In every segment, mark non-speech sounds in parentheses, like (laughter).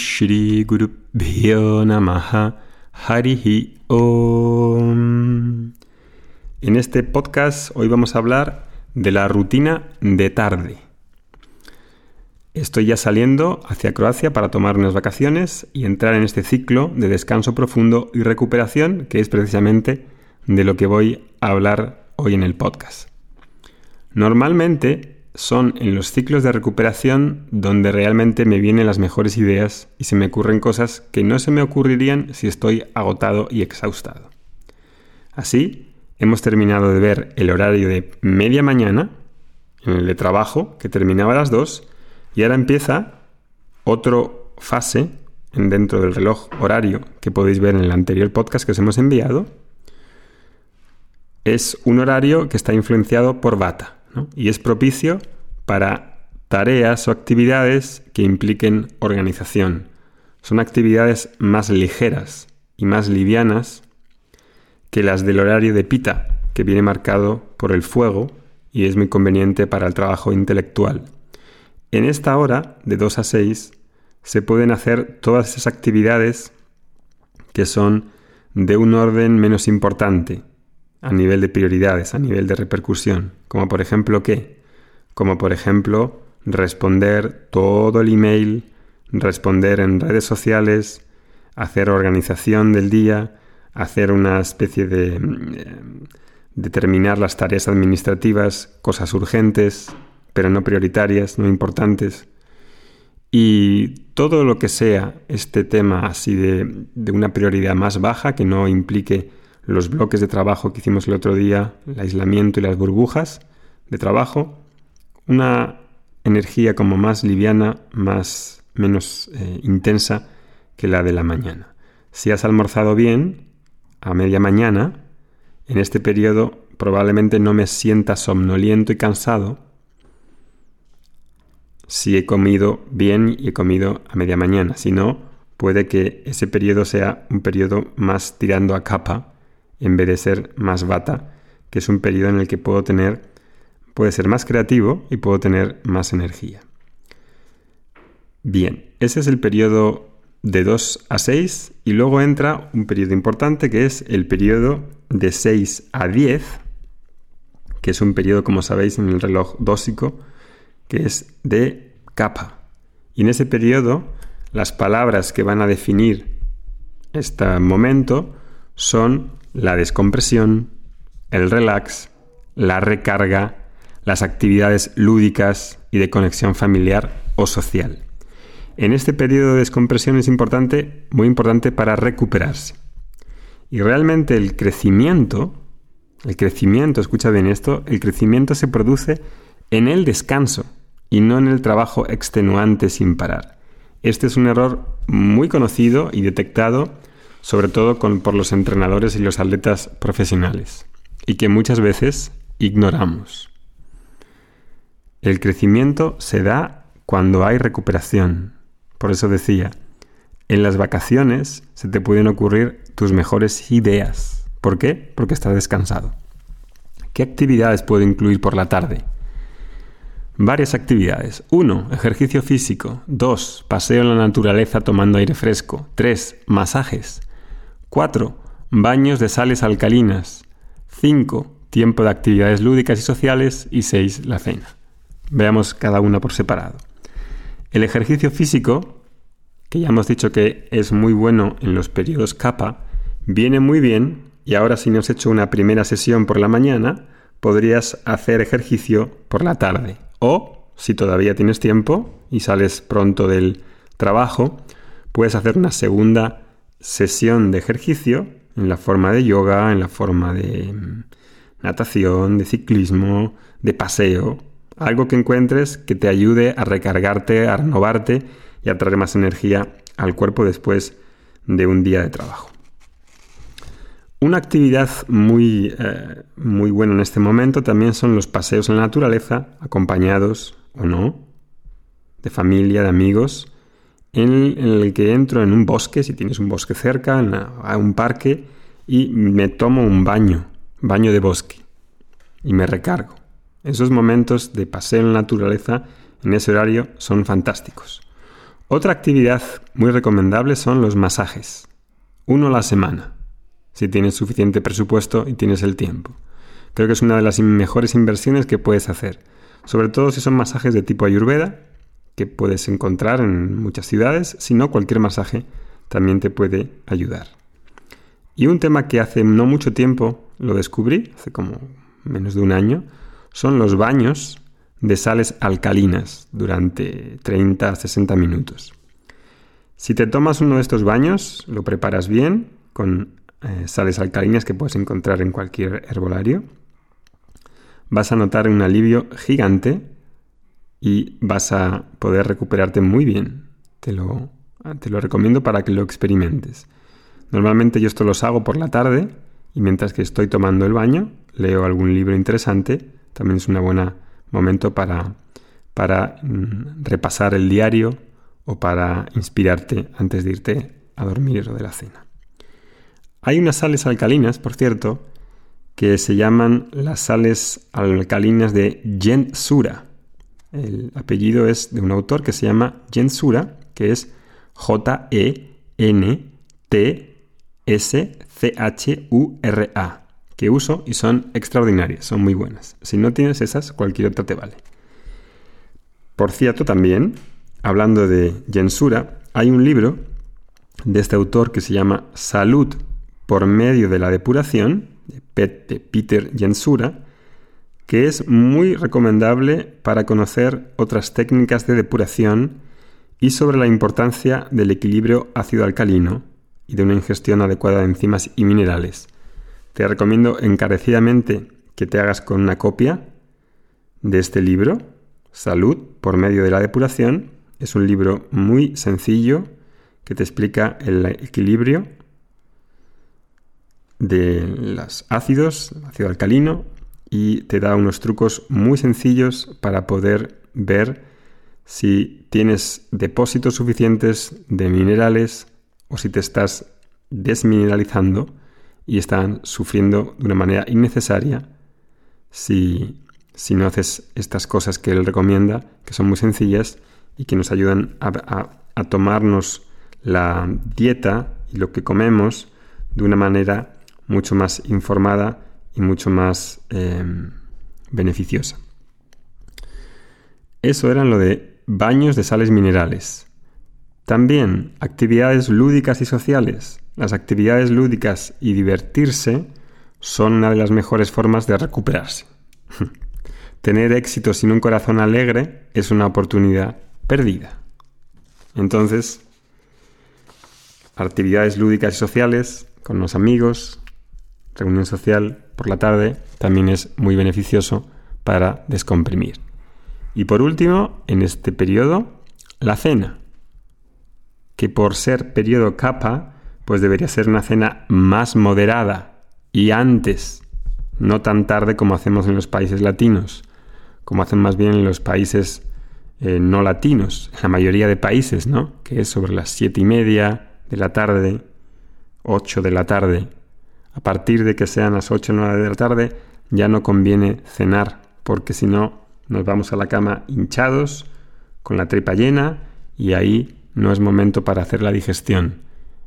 Shri Guru Om. En este podcast hoy vamos a hablar de la rutina de tarde. Estoy ya saliendo hacia Croacia para tomar unas vacaciones y entrar en este ciclo de descanso profundo y recuperación que es precisamente de lo que voy a hablar hoy en el podcast. Normalmente son en los ciclos de recuperación donde realmente me vienen las mejores ideas y se me ocurren cosas que no se me ocurrirían si estoy agotado y exhaustado. Así, hemos terminado de ver el horario de media mañana, en el de trabajo, que terminaba a las 2, y ahora empieza otro fase dentro del reloj horario que podéis ver en el anterior podcast que os hemos enviado. Es un horario que está influenciado por Bata y es propicio para tareas o actividades que impliquen organización. Son actividades más ligeras y más livianas que las del horario de pita, que viene marcado por el fuego y es muy conveniente para el trabajo intelectual. En esta hora, de 2 a 6, se pueden hacer todas esas actividades que son de un orden menos importante, a nivel de prioridades, a nivel de repercusión, como por ejemplo qué? Como por ejemplo responder todo el email, responder en redes sociales, hacer organización del día, hacer una especie de mm, determinar las tareas administrativas, cosas urgentes, pero no prioritarias, no importantes. Y todo lo que sea este tema así de, de una prioridad más baja, que no implique los bloques de trabajo que hicimos el otro día, el aislamiento y las burbujas de trabajo, una energía como más liviana, más menos eh, intensa que la de la mañana. Si has almorzado bien, a media mañana, en este periodo probablemente no me sienta somnoliento y cansado si he comido bien y he comido a media mañana. Si no, puede que ese periodo sea un periodo más tirando a capa en vez de ser más bata, que es un periodo en el que puedo tener, puede ser más creativo y puedo tener más energía. Bien, ese es el periodo de 2 a 6 y luego entra un periodo importante que es el periodo de 6 a 10, que es un periodo, como sabéis, en el reloj dósico, que es de capa. Y en ese periodo, las palabras que van a definir este momento son la descompresión, el relax, la recarga, las actividades lúdicas y de conexión familiar o social. En este periodo de descompresión es importante, muy importante para recuperarse. Y realmente el crecimiento, el crecimiento, escucha bien esto, el crecimiento se produce en el descanso y no en el trabajo extenuante sin parar. Este es un error muy conocido y detectado sobre todo por los entrenadores y los atletas profesionales, y que muchas veces ignoramos. El crecimiento se da cuando hay recuperación. Por eso decía, en las vacaciones se te pueden ocurrir tus mejores ideas. ¿Por qué? Porque estás descansado. ¿Qué actividades puedo incluir por la tarde? Varias actividades. 1. Ejercicio físico. 2. Paseo en la naturaleza tomando aire fresco. 3. Masajes. 4. Baños de sales alcalinas. 5. Tiempo de actividades lúdicas y sociales. Y 6. La cena. Veamos cada una por separado. El ejercicio físico, que ya hemos dicho que es muy bueno en los periodos capa, viene muy bien y ahora si no has hecho una primera sesión por la mañana, podrías hacer ejercicio por la tarde. O, si todavía tienes tiempo y sales pronto del trabajo, puedes hacer una segunda sesión de ejercicio en la forma de yoga, en la forma de mm, natación, de ciclismo, de paseo, algo que encuentres que te ayude a recargarte, a renovarte y a traer más energía al cuerpo después de un día de trabajo. Una actividad muy, eh, muy buena en este momento también son los paseos en la naturaleza, acompañados o no, de familia, de amigos, en el que entro en un bosque, si tienes un bosque cerca, a un parque, y me tomo un baño, baño de bosque, y me recargo. Esos momentos de paseo en la naturaleza en ese horario son fantásticos. Otra actividad muy recomendable son los masajes. Uno a la semana, si tienes suficiente presupuesto y tienes el tiempo. Creo que es una de las mejores inversiones que puedes hacer, sobre todo si son masajes de tipo ayurveda, que puedes encontrar en muchas ciudades, si no cualquier masaje también te puede ayudar. Y un tema que hace no mucho tiempo lo descubrí, hace como menos de un año, son los baños de sales alcalinas durante 30 a 60 minutos. Si te tomas uno de estos baños, lo preparas bien con eh, sales alcalinas que puedes encontrar en cualquier herbolario, vas a notar un alivio gigante y vas a poder recuperarte muy bien. Te lo, te lo recomiendo para que lo experimentes. Normalmente yo esto los hago por la tarde y mientras que estoy tomando el baño leo algún libro interesante. También es un buen momento para, para mm, repasar el diario o para inspirarte antes de irte a dormir o de la cena. Hay unas sales alcalinas, por cierto, que se llaman las sales alcalinas de Jensura. El apellido es de un autor que se llama Jensura, que es J-E-N-T-S-C-H-U-R-A, que uso y son extraordinarias, son muy buenas. Si no tienes esas, cualquier otra te vale. Por cierto, también, hablando de Jensura, hay un libro de este autor que se llama Salud por medio de la depuración, de Peter Jensura, que es muy recomendable para conocer otras técnicas de depuración y sobre la importancia del equilibrio ácido-alcalino y de una ingestión adecuada de enzimas y minerales. Te recomiendo encarecidamente que te hagas con una copia de este libro, Salud por medio de la depuración. Es un libro muy sencillo que te explica el equilibrio de los ácidos, ácido alcalino, y te da unos trucos muy sencillos para poder ver si tienes depósitos suficientes de minerales o si te estás desmineralizando y están sufriendo de una manera innecesaria si, si no haces estas cosas que él recomienda, que son muy sencillas y que nos ayudan a, a tomarnos la dieta y lo que comemos de una manera mucho más informada y mucho más em, beneficiosa. Eso eran lo de baños de sales minerales. También actividades lúdicas y sociales. Las actividades lúdicas y divertirse son una de las mejores formas de recuperarse. (laughs) Tener éxito sin un corazón alegre es una oportunidad perdida. Entonces, actividades lúdicas y sociales con los amigos, reunión social por la tarde también es muy beneficioso para descomprimir. Y por último, en este periodo, la cena, que por ser periodo capa, pues debería ser una cena más moderada y antes, no tan tarde como hacemos en los países latinos, como hacen más bien en los países eh, no latinos, la mayoría de países, ¿no? Que es sobre las siete y media de la tarde, ocho de la tarde, a partir de que sean las 8 o 9 de la tarde, ya no conviene cenar, porque si no nos vamos a la cama hinchados, con la tripa llena, y ahí no es momento para hacer la digestión.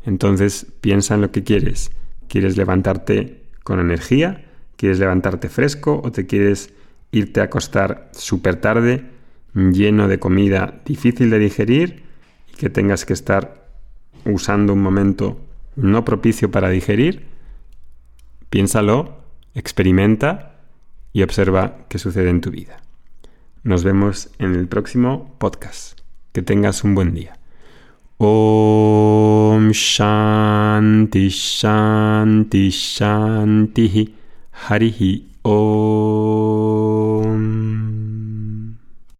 Entonces piensa en lo que quieres. ¿Quieres levantarte con energía? ¿Quieres levantarte fresco? ¿O te quieres irte a acostar súper tarde, lleno de comida difícil de digerir y que tengas que estar usando un momento no propicio para digerir? Piénsalo, experimenta y observa qué sucede en tu vida. Nos vemos en el próximo podcast. Que tengas un buen día. Om Shanti Shanti Shanti Harihi Om